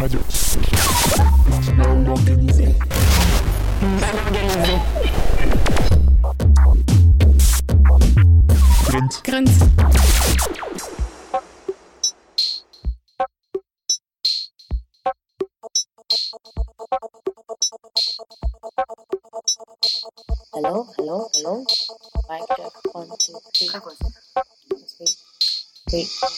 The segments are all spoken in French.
Radio. Mal organisé. Mal organisé. Grunt. Grunt. Hello, hello, hello. Mic check. One, two, three. Wait.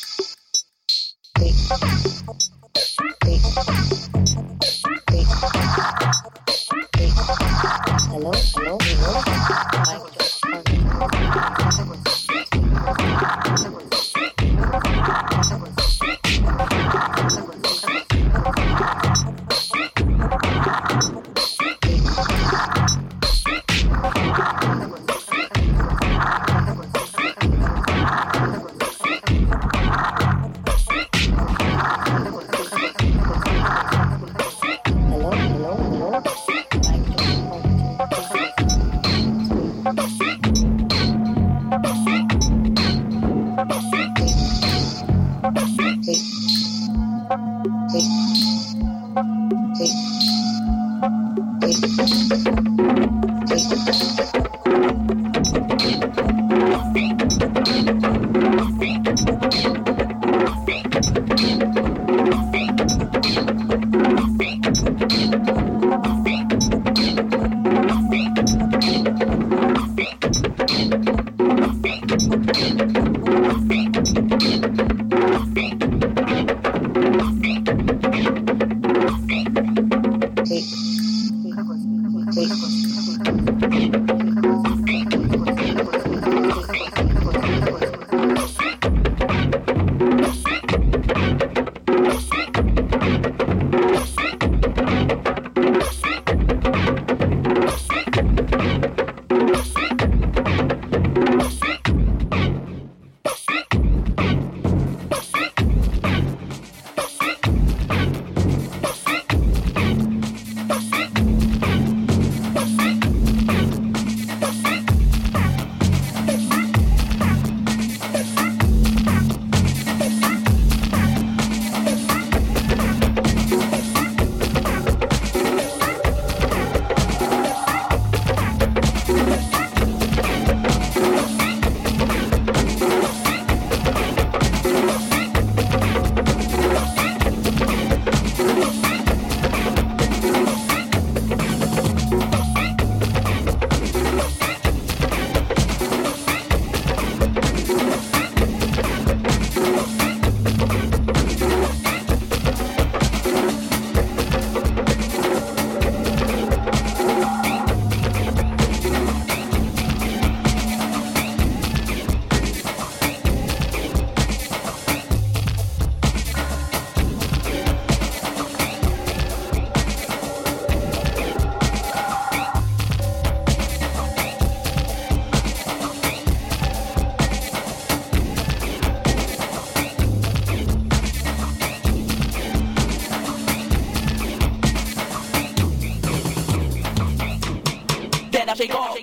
Shake off.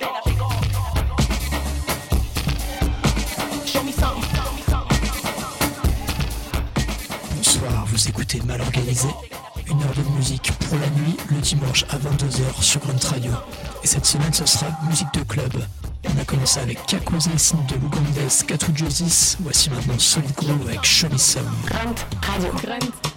Show me something. Bonsoir, vous écoutez Mal Organisé, une heure de musique pour la nuit le dimanche à 22h sur Grunt Radio. Et cette semaine ce sera musique de club. On a commencé avec Kakoze, signe de l'Ougandais Katu Josis. Voici maintenant Solid Groove avec Show Me Some. Grunt. Radio. Grunt.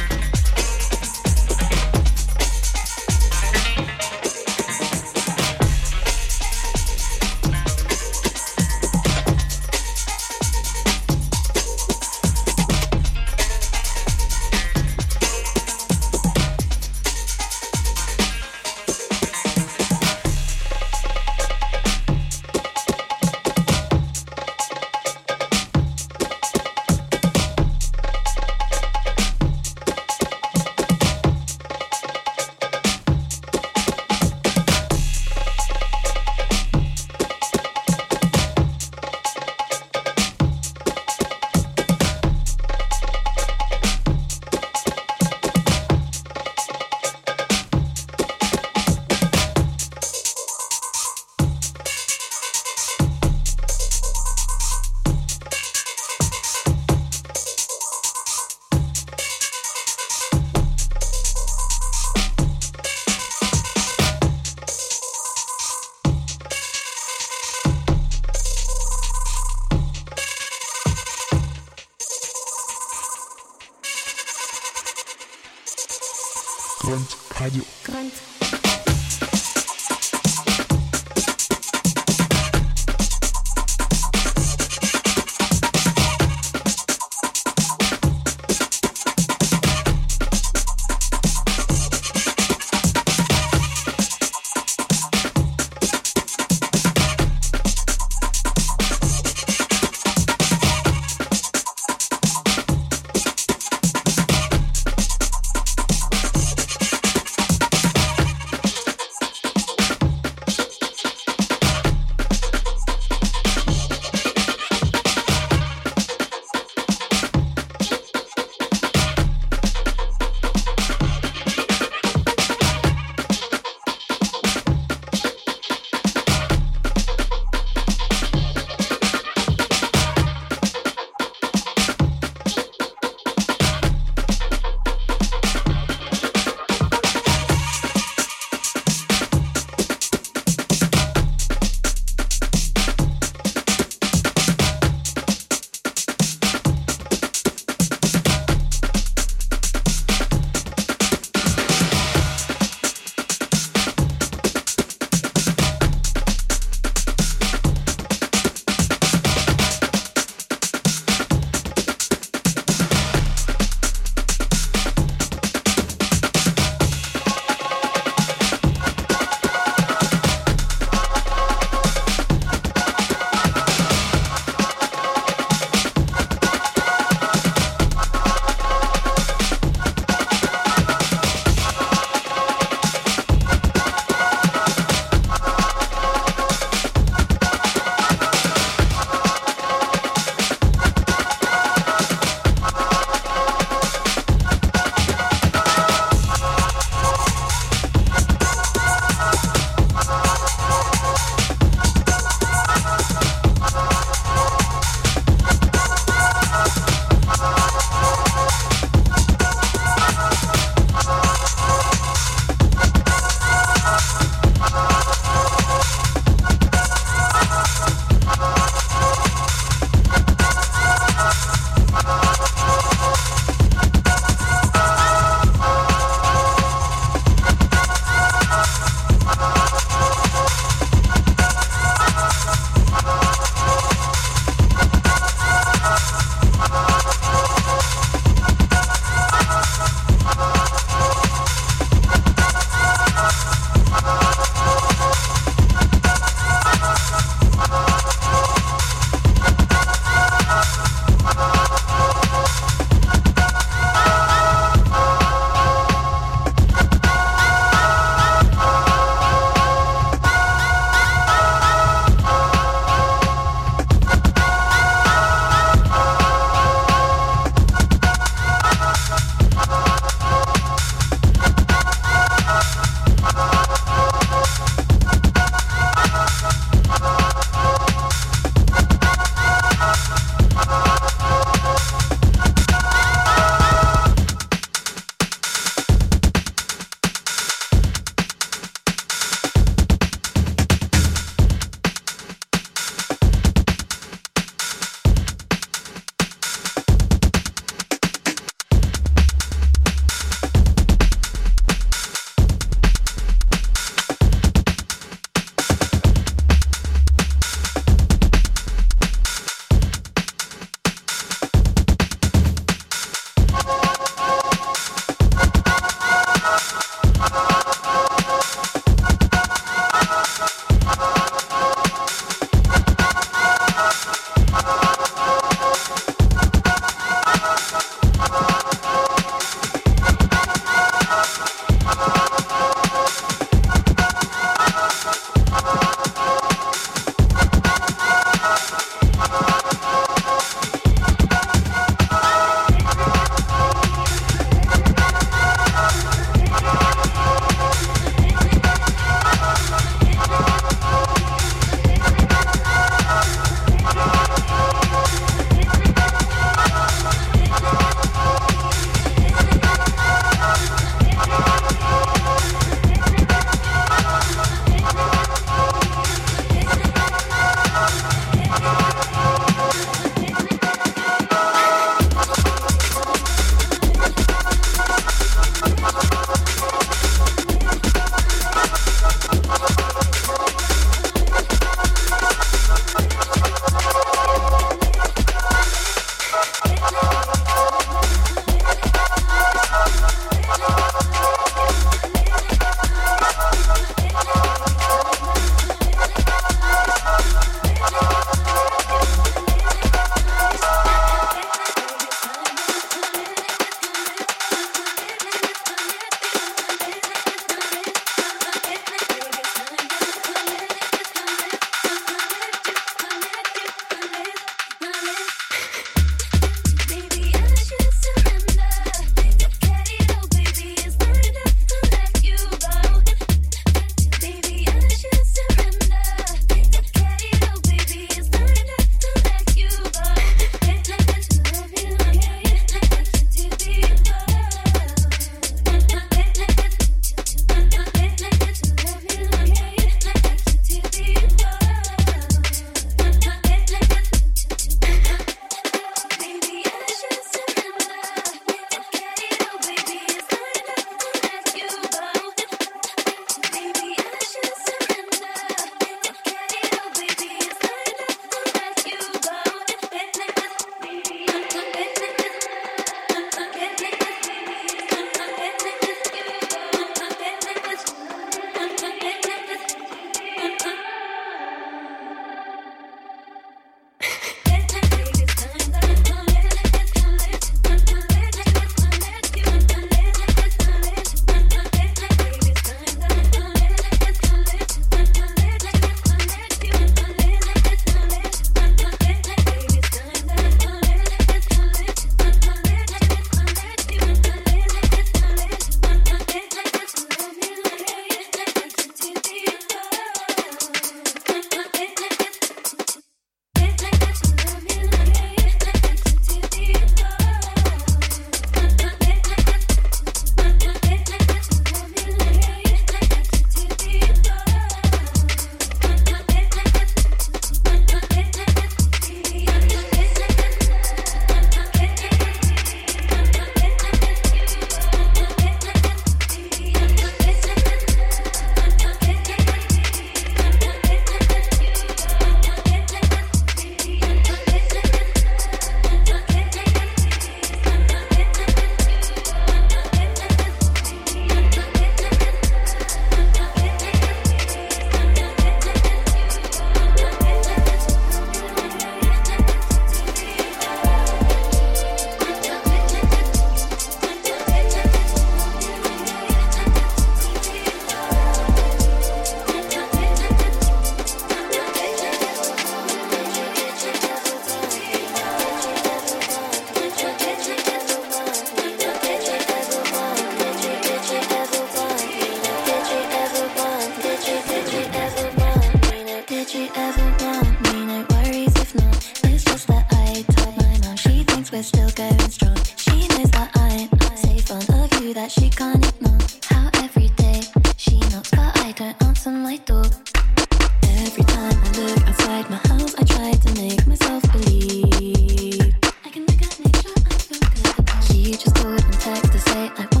like to say I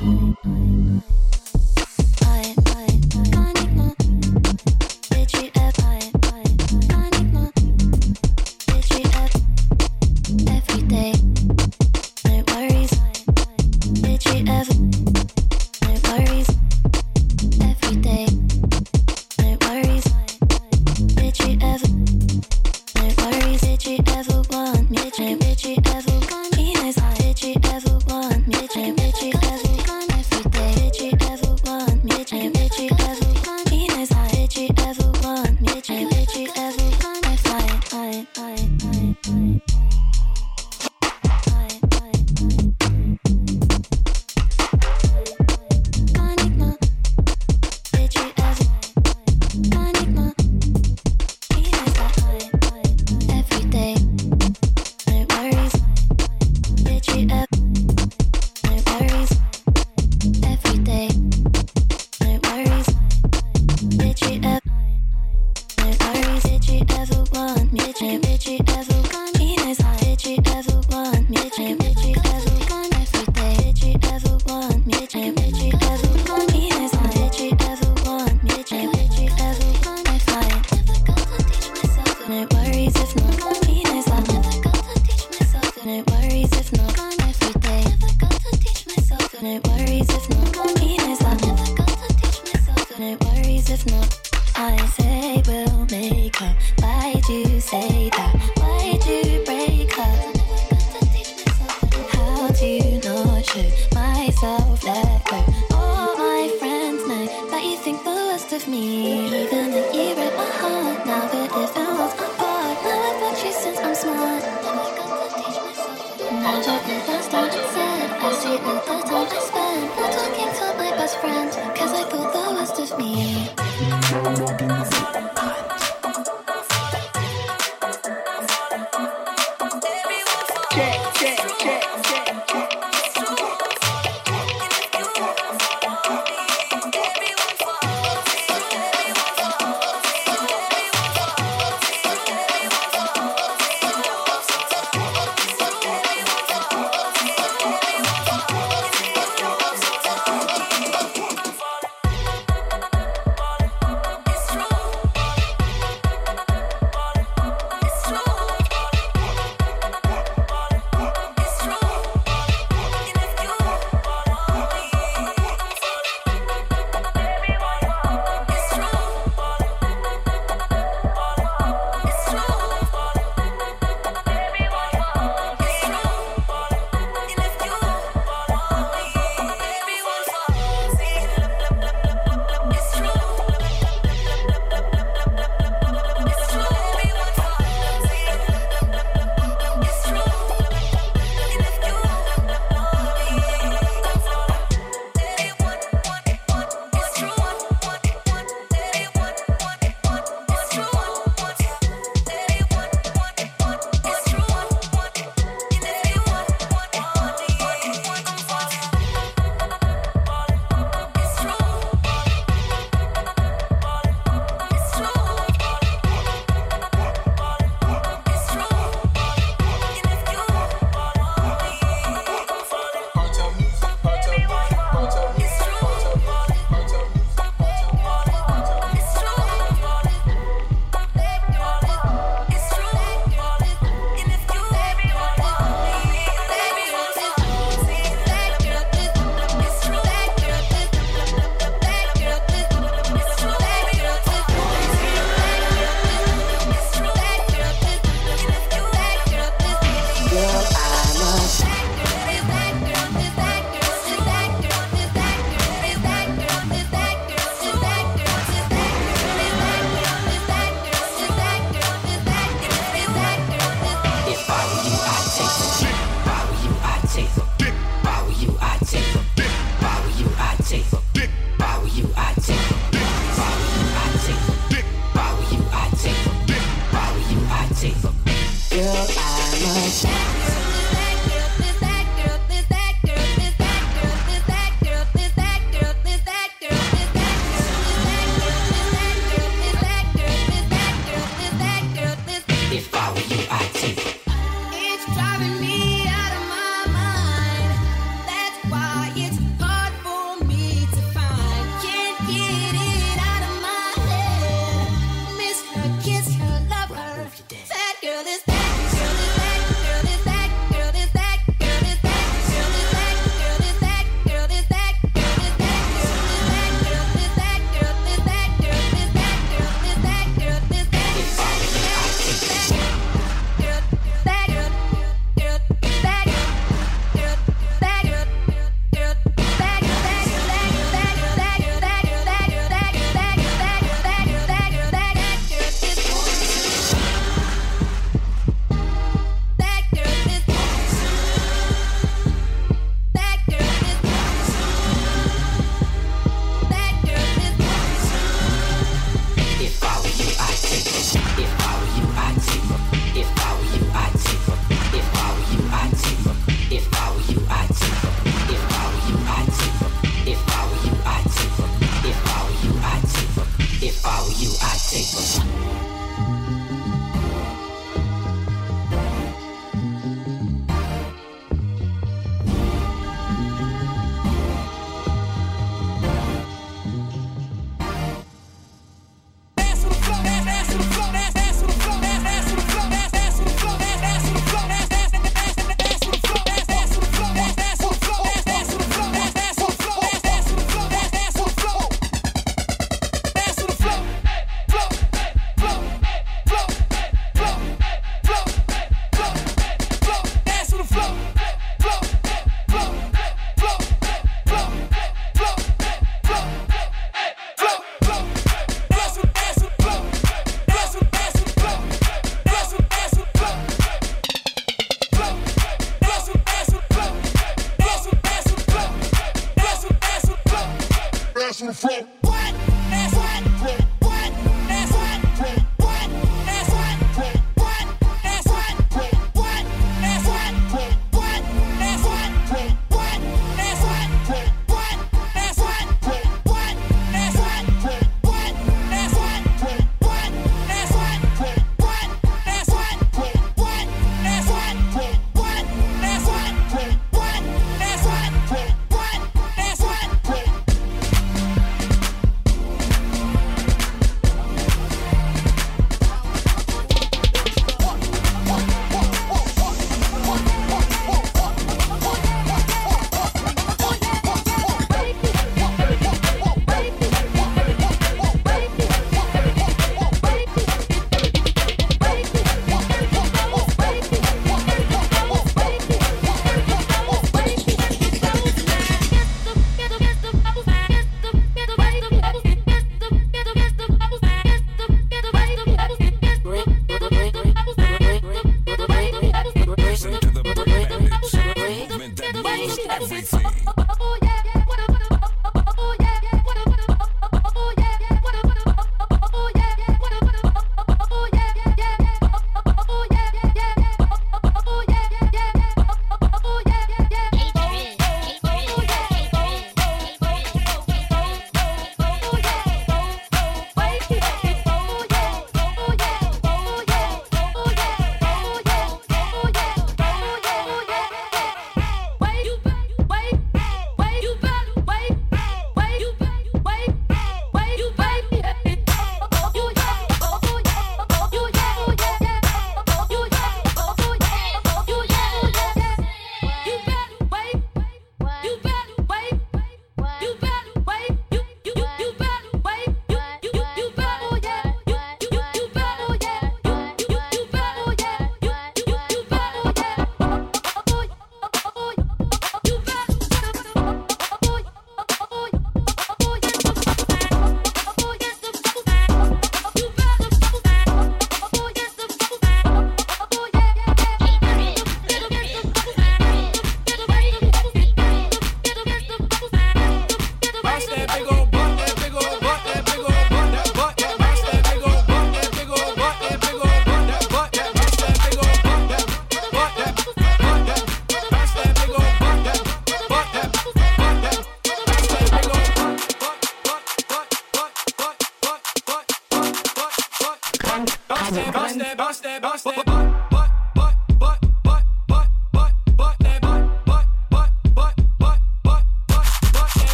Bye. Me.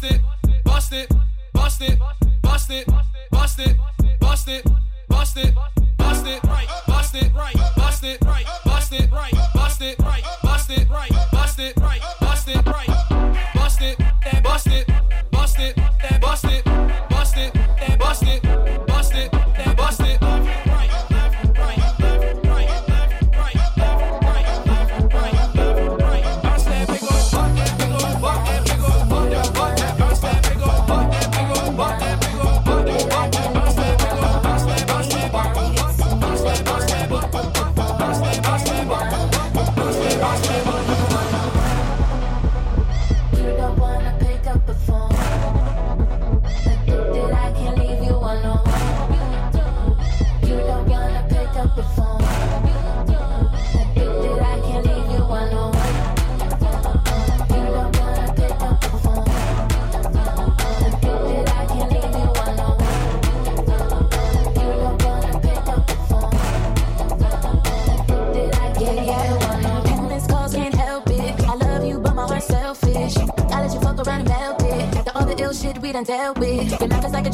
bust it, bust it, bust it, bust it, bust it, bust it, bust it, bust it. can't me. it. Your life is like a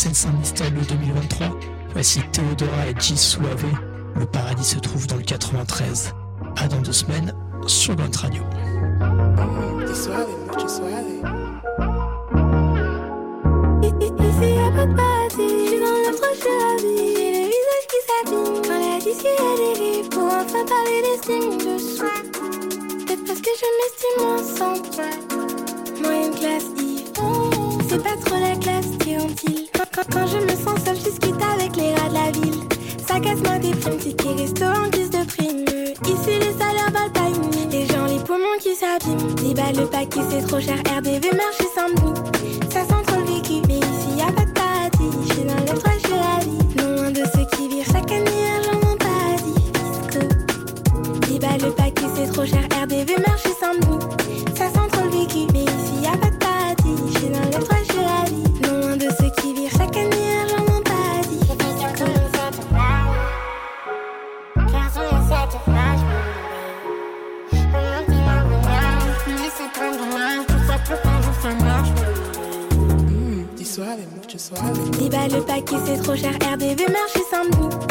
Style de 2023. Voici Théodora et G Suave. Le paradis se trouve dans le 93. À dans deux semaines sur Grunt Radio. Quand, je me sens seule, je discute avec les rats de la ville. Ça casse-moi des primes, tickets resto en guise de prime. Ici les salaires valent pas une. Les gens, les poumons qui s'abîment. 10 balles le paquet, c'est trop cher. RDV marché sans nuit. Ça sent trop le vécu, mais ici y a pas de paradis. Je suis dans le la vie. Loin de ceux qui virent chaque année argent mon paradis. Disque. 10 balles le paquet, c'est trop cher. RDV marché Di suave, mucho suave. 10 balles le paquet, c'est trop cher. RDV sans sent